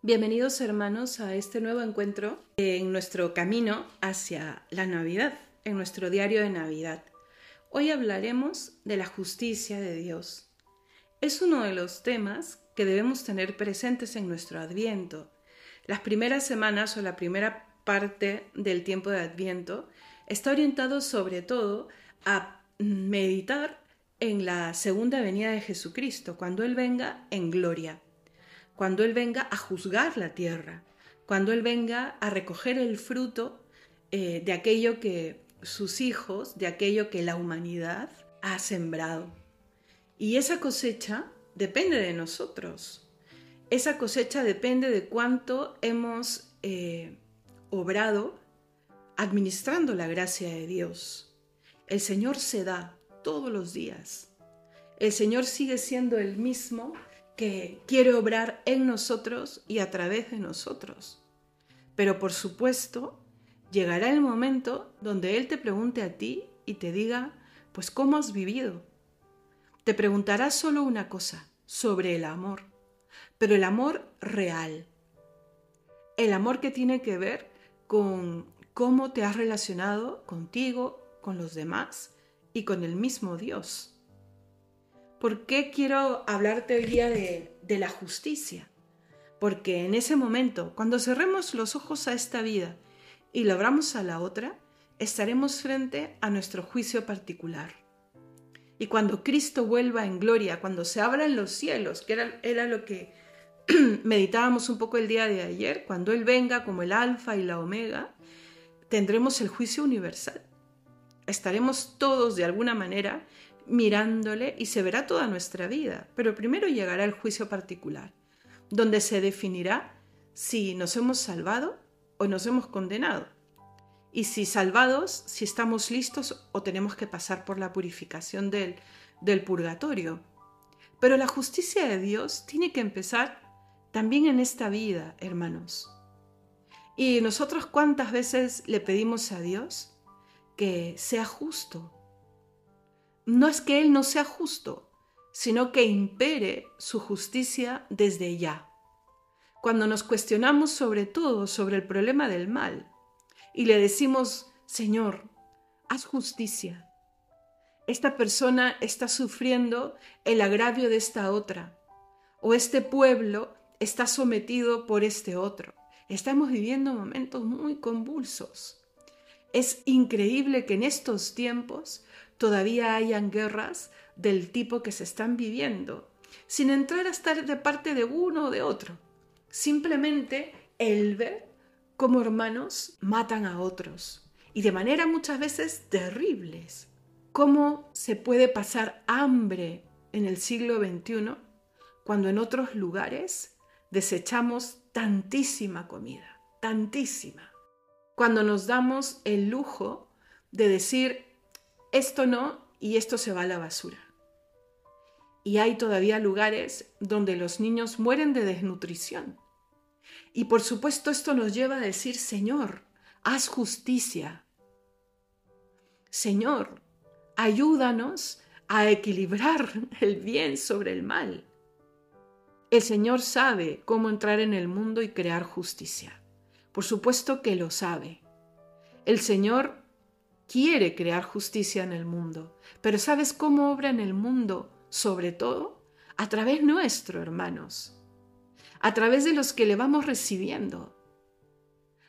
Bienvenidos hermanos a este nuevo encuentro en nuestro camino hacia la Navidad, en nuestro diario de Navidad. Hoy hablaremos de la justicia de Dios. Es uno de los temas que debemos tener presentes en nuestro adviento. Las primeras semanas o la primera parte del tiempo de adviento está orientado sobre todo a meditar en la segunda venida de Jesucristo, cuando Él venga en gloria cuando Él venga a juzgar la tierra, cuando Él venga a recoger el fruto eh, de aquello que sus hijos, de aquello que la humanidad ha sembrado. Y esa cosecha depende de nosotros. Esa cosecha depende de cuánto hemos eh, obrado administrando la gracia de Dios. El Señor se da todos los días. El Señor sigue siendo el mismo que quiere obrar en nosotros y a través de nosotros. Pero por supuesto, llegará el momento donde Él te pregunte a ti y te diga, pues ¿cómo has vivido? Te preguntará solo una cosa, sobre el amor, pero el amor real. El amor que tiene que ver con cómo te has relacionado contigo, con los demás y con el mismo Dios. ¿Por qué quiero hablarte hoy día de, la justicia? Porque en ese momento, cuando cerremos los ojos a esta vida y lo abramos a la otra, estaremos frente a nuestro juicio particular. Y cuando Cristo vuelva en gloria, cuando se abran los cielos, que era, era lo que meditábamos un poco el día de ayer, cuando Él venga como el alfa y la omega, tendremos el juicio universal. Estaremos todos de alguna manera mirándole y se verá toda nuestra vida, pero primero llegará el juicio particular, donde se definirá si nos hemos salvado o nos hemos condenado, y si salvados, si estamos listos o tenemos que pasar por la purificación del, del purgatorio. Pero la justicia de Dios tiene que empezar también en esta vida, hermanos. Y nosotros cuántas veces le pedimos a Dios que sea justo, no es que Él no sea justo, sino que impere su justicia desde ya. Cuando nos cuestionamos sobre todo sobre el problema del mal y le decimos, Señor, haz justicia. Esta persona está sufriendo el agravio de esta otra, o este pueblo está sometido por este otro. Estamos viviendo momentos muy convulsos. Es increíble que en estos tiempos todavía hayan guerras del tipo que se están viviendo, sin entrar a estar de parte de uno o de otro. Simplemente el ver cómo hermanos matan a otros y de manera muchas veces terribles. ¿Cómo se puede pasar hambre en el siglo XXI cuando en otros lugares desechamos tantísima comida, tantísima? Cuando nos damos el lujo de decir esto no y esto se va a la basura. Y hay todavía lugares donde los niños mueren de desnutrición. Y por supuesto esto nos lleva a decir, Señor, haz justicia. Señor, ayúdanos a equilibrar el bien sobre el mal. El Señor sabe cómo entrar en el mundo y crear justicia. Por supuesto que lo sabe. El Señor quiere crear justicia en el mundo. Pero ¿sabes cómo obra en el mundo? Sobre todo a través nuestro, hermanos. A través de los que le vamos recibiendo.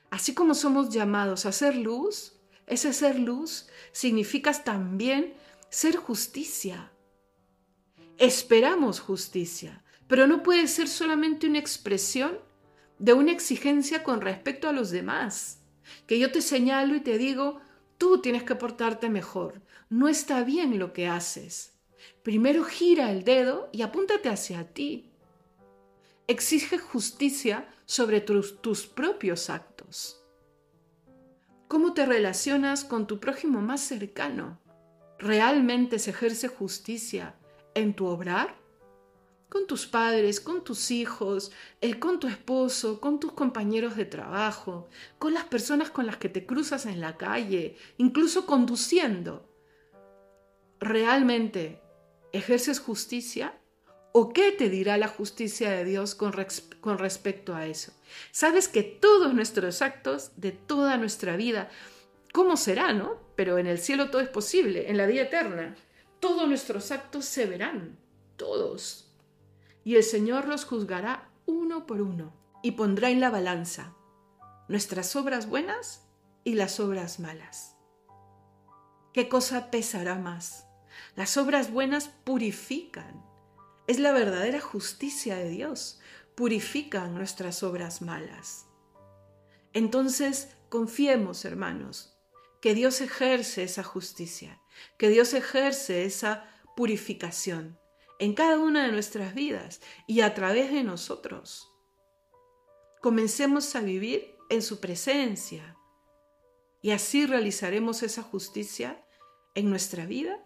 Así como somos llamados a ser luz, ese ser luz significa también ser justicia. Esperamos justicia, pero no puede ser solamente una expresión de una exigencia con respecto a los demás. Que yo te señalo y te digo, Tú tienes que portarte mejor. No está bien lo que haces. Primero gira el dedo y apúntate hacia ti. Exige justicia sobre tus, tus propios actos. ¿Cómo te relacionas con tu prójimo más cercano? ¿Realmente se ejerce justicia en tu obrar? Con tus padres, con tus hijos, eh, con tu esposo, con tus compañeros de trabajo, con las personas con las que te cruzas en la calle, incluso conduciendo. ¿Realmente ejerces justicia ¿O qué te dirá la justicia de Dios con, con, respecto a eso? Sabes que todos nuestros actos de toda nuestra vida, ¿cómo será, no? Pero en el cielo todo es posible, en la vida eterna. Todos nuestros actos se verán, todos. Y el Señor los juzgará uno por uno y pondrá en la balanza nuestras obras buenas y las obras malas. ¿Qué cosa pesará más? Las obras buenas purifican es la verdadera justicia de Dios. Purifican nuestras obras malas. Entonces, confiemos, hermanos, que Dios ejerce esa justicia, que Dios ejerce esa purificación en cada una de nuestras vidas y a través de nosotros. Comencemos a vivir en su presencia y así realizaremos esa justicia en nuestra vida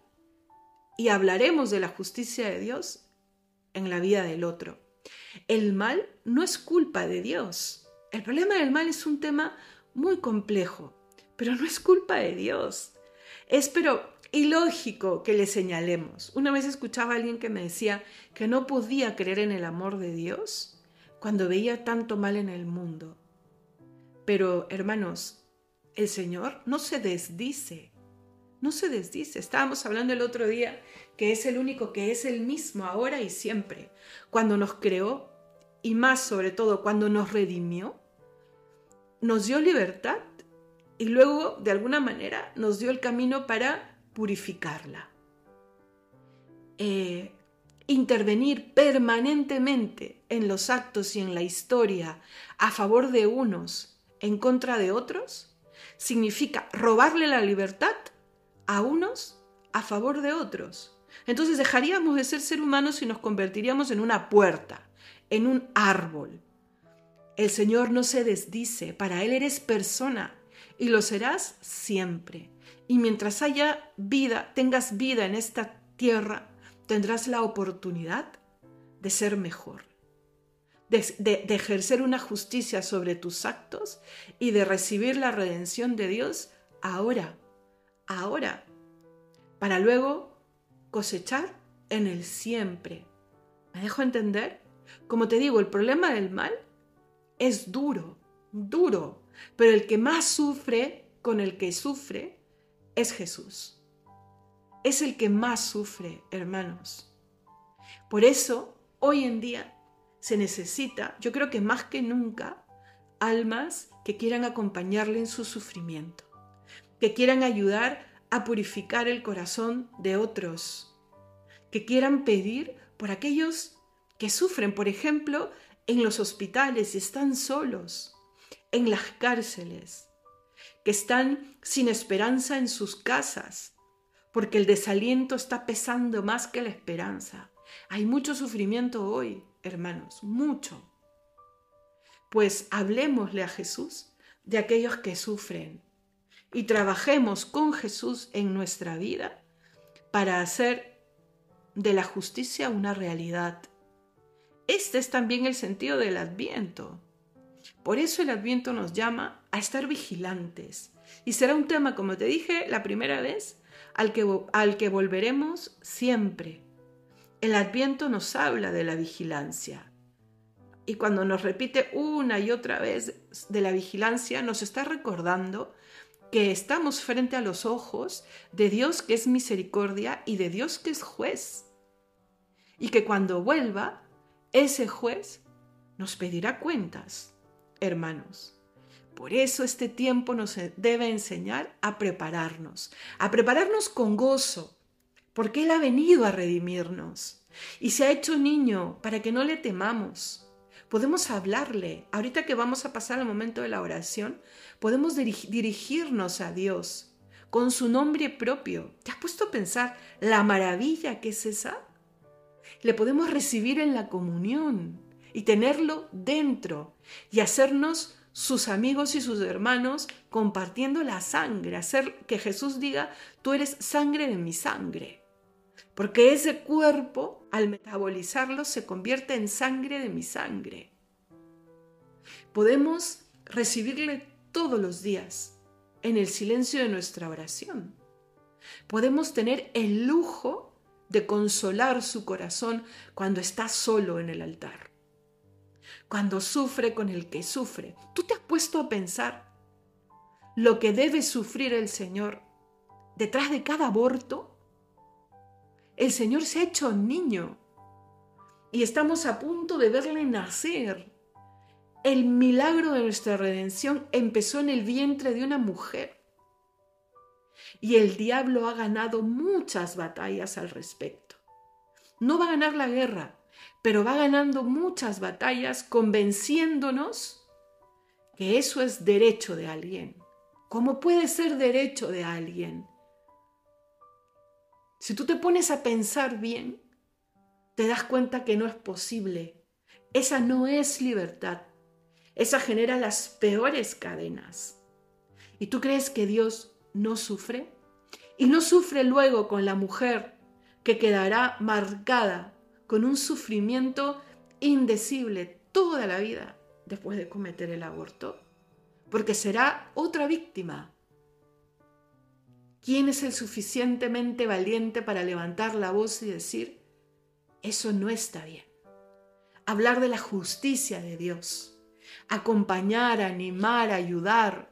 y hablaremos de la justicia de Dios en la vida del otro. El mal no es culpa de Dios. El problema del mal es un tema muy complejo, pero no es culpa de Dios. Es pero ilógico que le señalemos. Una vez escuchaba a alguien que me decía que no podía creer en el amor de Dios cuando veía tanto mal en el mundo. Pero, hermanos, el Señor no se desdice no se desdice. Estábamos hablando el otro día que es el único que es el mismo ahora y siempre. Cuando nos creó y más sobre todo cuando nos redimió, nos dio libertad y luego de alguna manera nos dio el camino para purificarla. Eh, intervenir permanentemente en los actos y en la historia a favor de unos en contra de otros significa robarle la libertad a unos a favor de otros. Entonces dejaríamos de ser ser humanos y nos convertiríamos en una puerta, en un árbol. El Señor no se desdice, para Él eres persona y lo serás siempre. Y mientras haya vida, tengas vida en esta tierra, tendrás la oportunidad de ser mejor, de, ejercer una justicia sobre tus actos y de recibir la redención de Dios ahora ahora, para luego cosechar en el siempre. ¿Me dejo entender? Como te digo, el problema del mal es duro, duro, pero el que más sufre con el que sufre es Jesús. Es el que más sufre, hermanos. Por eso, hoy en día se necesita, yo creo que más que nunca, almas que quieran acompañarle en su sufrimiento que quieran ayudar a purificar el corazón de otros, que quieran pedir por aquellos que sufren, por ejemplo, en los hospitales y están solos, en las cárceles, que están sin esperanza en sus casas, porque el desaliento está pesando más que la esperanza. Hay mucho sufrimiento hoy, hermanos, mucho. Pues hablemosle a Jesús de aquellos que sufren, y trabajemos con Jesús en nuestra vida para hacer de la justicia una realidad. Este es también el sentido del adviento. Por eso el adviento nos llama a estar vigilantes. Y será un tema, como te dije la primera vez, al que, al que volveremos siempre. El adviento nos habla de la vigilancia. Y cuando nos repite una y otra vez de la vigilancia, nos está recordando que estamos frente a los ojos de Dios que es misericordia y de Dios que es juez. Y que cuando vuelva, ese juez nos pedirá cuentas, hermanos. Por eso este tiempo nos debe enseñar a prepararnos, a prepararnos con gozo, porque Él ha venido a redimirnos y se ha hecho niño para que no le temamos. Podemos hablarle. Ahorita que vamos a pasar al momento de la oración, podemos dirigirnos a Dios con su nombre propio. ¿Te has puesto a pensar la maravilla que es esa? Le podemos recibir en la comunión y tenerlo dentro y hacernos sus amigos y sus hermanos compartiendo la sangre, hacer que Jesús diga, tú eres sangre de mi sangre. Porque ese cuerpo, al metabolizarlo, se convierte en sangre de mi sangre. Podemos recibirle todos los días, en el silencio de nuestra oración. Podemos tener el lujo de consolar su corazón cuando está solo en el altar, cuando sufre con el que sufre. ¿Tú te has puesto a pensar lo que debe sufrir el Señor detrás de cada aborto? El Señor se ha hecho niño y estamos a punto de verle nacer. El milagro de nuestra redención empezó en el vientre de una mujer. Y el diablo ha ganado muchas batallas al respecto. No va a ganar la guerra, pero va ganando muchas batallas convenciéndonos que eso es derecho de alguien. ¿Cómo puede ser derecho de alguien? Si tú te pones a pensar bien, te das cuenta que no es posible. Esa no es libertad. Esa genera las peores cadenas. ¿Y tú crees que Dios no sufre? Y no sufre luego con la mujer que quedará marcada con un sufrimiento indecible toda la vida después de cometer el aborto, porque será otra víctima. ¿Quién es el suficientemente valiente para levantar la voz y decir, eso no está bien. Hablar de la justicia de Dios, acompañar, animar, ayudar.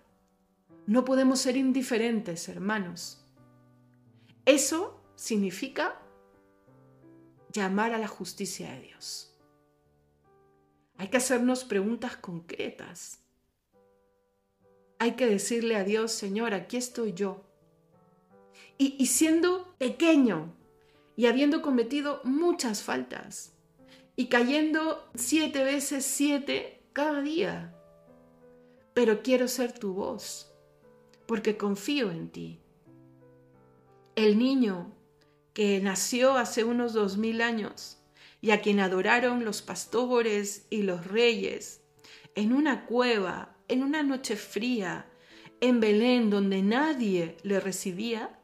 No podemos ser indiferentes, hermanos. Eso significa llamar a la justicia de Dios. Hay que hacernos preguntas concretas. Hay que decirle a Dios, Señor, aquí estoy yo. Y, y siendo pequeño, y habiendo cometido muchas faltas y cayendo siete veces siete cada día. Pero quiero ser tu voz, porque confío en ti. El niño que nació hace unos dos mil años y a quien adoraron los pastores y los reyes, en una cueva, en una noche fría, en Belén, donde nadie le recibía,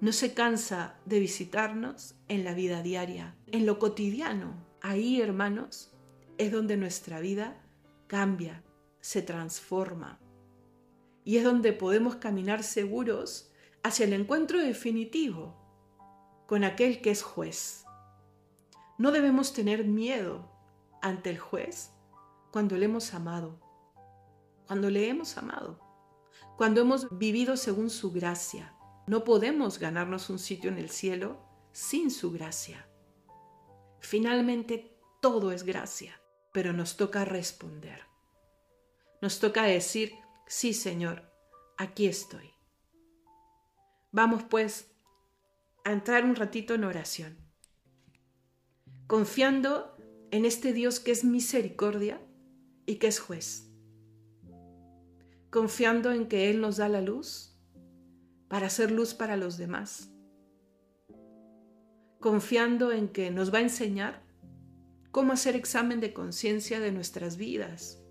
no se cansa de visitarnos en la vida diaria, en lo cotidiano. Ahí, hermanos, es donde nuestra vida cambia, se transforma. Y es donde podemos caminar seguros hacia el encuentro definitivo con aquel que es juez. No debemos tener miedo ante el juez cuando le hemos amado, cuando le hemos amado, cuando hemos vivido según su gracia, no podemos ganarnos un sitio en el cielo sin su gracia. Finalmente, todo es gracia, pero nos toca responder. Nos toca decir, sí Señor, aquí estoy. Vamos pues a entrar un ratito en oración, confiando en este Dios que es misericordia y que es juez, confiando en que Él nos da la luz para hacer luz para los demás, confiando en que nos va a enseñar cómo hacer examen de conciencia de nuestras vidas,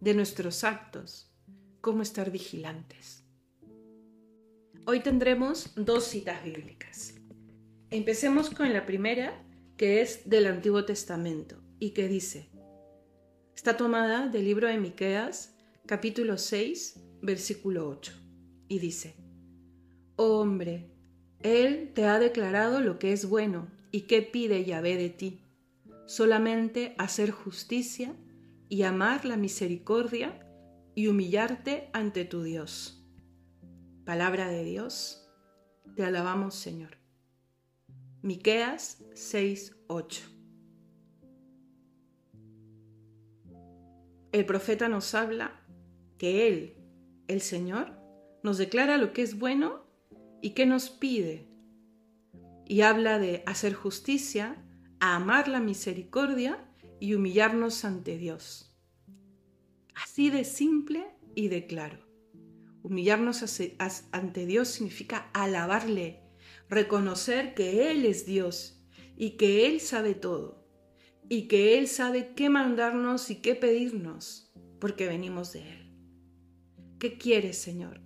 de nuestros actos, cómo estar vigilantes. Hoy tendremos dos citas bíblicas. Empecemos con la primera, que es del Antiguo Testamento y que dice, está tomada del libro de Miqueas, capítulo 6, versículo 8, y dice: hombre, Él te ha declarado lo que es bueno y qué pide Yahvé de ti, solamente hacer justicia y amar la misericordia y humillarte ante tu Dios. Palabra de Dios, te alabamos Señor. Miqueas 6:8 El profeta nos habla que Él, el Señor, nos declara lo que es bueno ¿Y qué nos pide? Y habla de hacer justicia, amar la misericordia y humillarnos ante Dios. Así de simple y de claro. Humillarnos ante Dios significa alabarle, reconocer que Él es Dios y que Él sabe todo y que Él sabe qué mandarnos y qué pedirnos porque venimos de Él. ¿Qué quieres, Señor?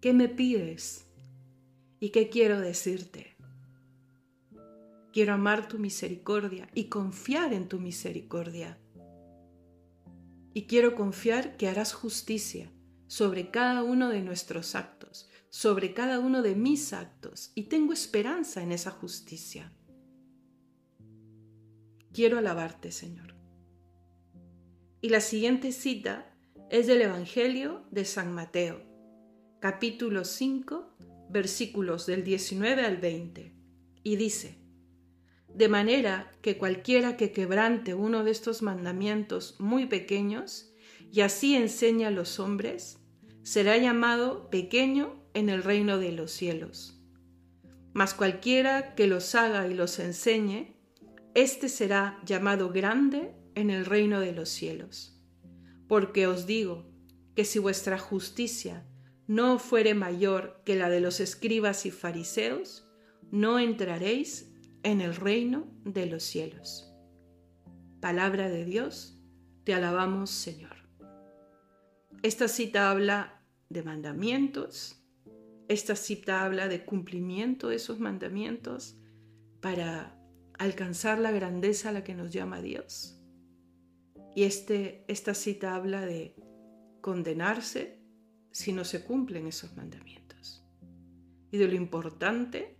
¿Qué me pides? ¿Y qué quiero decirte? Quiero amar tu misericordia y confiar en tu misericordia. Y quiero confiar que harás justicia sobre cada uno de nuestros actos, sobre cada uno de mis actos y tengo esperanza en esa justicia. Quiero alabarte, Señor. Y la siguiente cita es del Evangelio de San Mateo, capítulo 5, versículos del 19 al 20, y dice, de manera que cualquiera que quebrante uno de estos mandamientos muy pequeños y así enseña a los hombres, será llamado pequeño en el reino de los cielos. Mas cualquiera que los haga y los enseñe, éste será llamado grande en el reino de los cielos. Porque os digo que si vuestra justicia no fuere mayor que la de los escribas y fariseos, no entraréis en el reino de los cielos. Palabra de Dios, te alabamos Señor. Esta cita habla de mandamientos, esta cita habla de cumplimiento de esos mandamientos para alcanzar la grandeza a la que nos llama Dios. Y este, esta cita habla de condenarse si no se cumplen esos mandamientos. Y de lo importante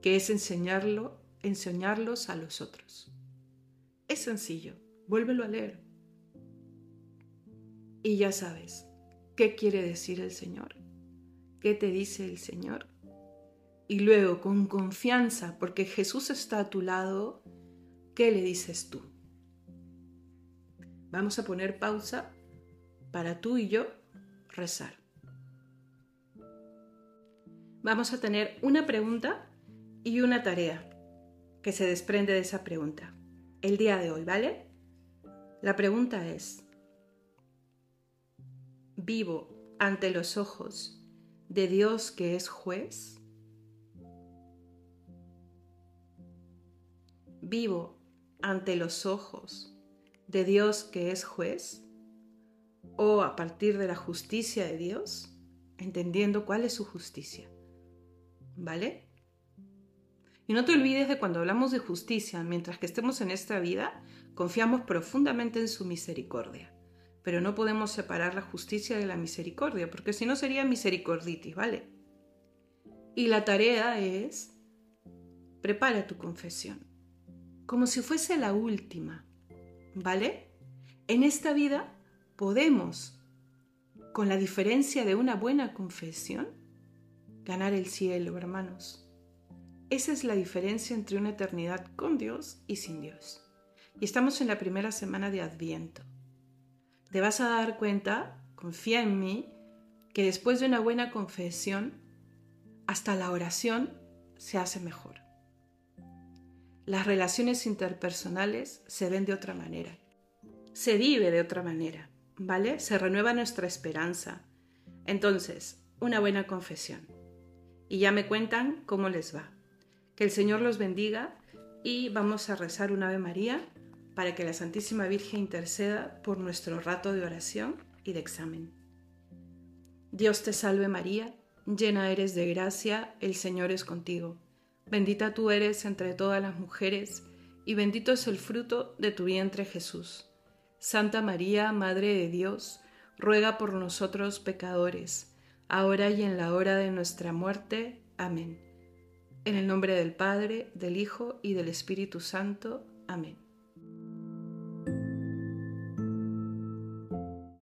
que es enseñarlo enseñarlos a los otros. Es sencillo, vuélvelo a leer. Y ya sabes, ¿qué quiere decir el Señor? ¿Qué te dice el Señor? Y luego, con confianza, porque Jesús está a tu lado, ¿qué le dices tú? Vamos a poner pausa para tú y yo rezar. Vamos a tener una pregunta y una tarea que se desprende de esa pregunta. El día de hoy, ¿vale? La pregunta es, ¿vivo ante los ojos de Dios que es juez? ¿Vivo ante los ojos de Dios que es juez? ¿O a partir de la justicia de Dios? Entendiendo cuál es su justicia. ¿Vale? Y no te olvides de cuando hablamos de justicia, mientras que estemos en esta vida, confiamos profundamente en su misericordia. Pero no podemos separar la justicia de la misericordia, porque si no sería misericorditis, ¿vale? Y la tarea es, prepara tu confesión, como si fuese la última, ¿vale? En esta vida podemos, con la diferencia de una buena confesión, ganar el cielo, hermanos. Esa es la diferencia entre una eternidad con Dios y sin Dios. Y estamos en la primera semana de Adviento. Te vas a dar cuenta, confía en mí, que después de una buena confesión, hasta la oración se hace mejor. Las relaciones interpersonales se ven de otra manera. Se vive de otra manera, ¿vale? Se renueva nuestra esperanza. Entonces, una buena confesión. Y ya me cuentan cómo les va. Que el Señor los bendiga y vamos a rezar un Ave María para que la Santísima Virgen interceda por nuestro rato de oración y de examen. Dios te salve María, llena eres de gracia, el Señor es contigo. Bendita tú eres entre todas las mujeres, y bendito es el fruto de tu vientre Jesús. Santa María, Madre de Dios, ruega por nosotros pecadores, ahora y en la hora de nuestra muerte. Amén. En el nombre del Padre, del Hijo y del Espíritu Santo. Amén.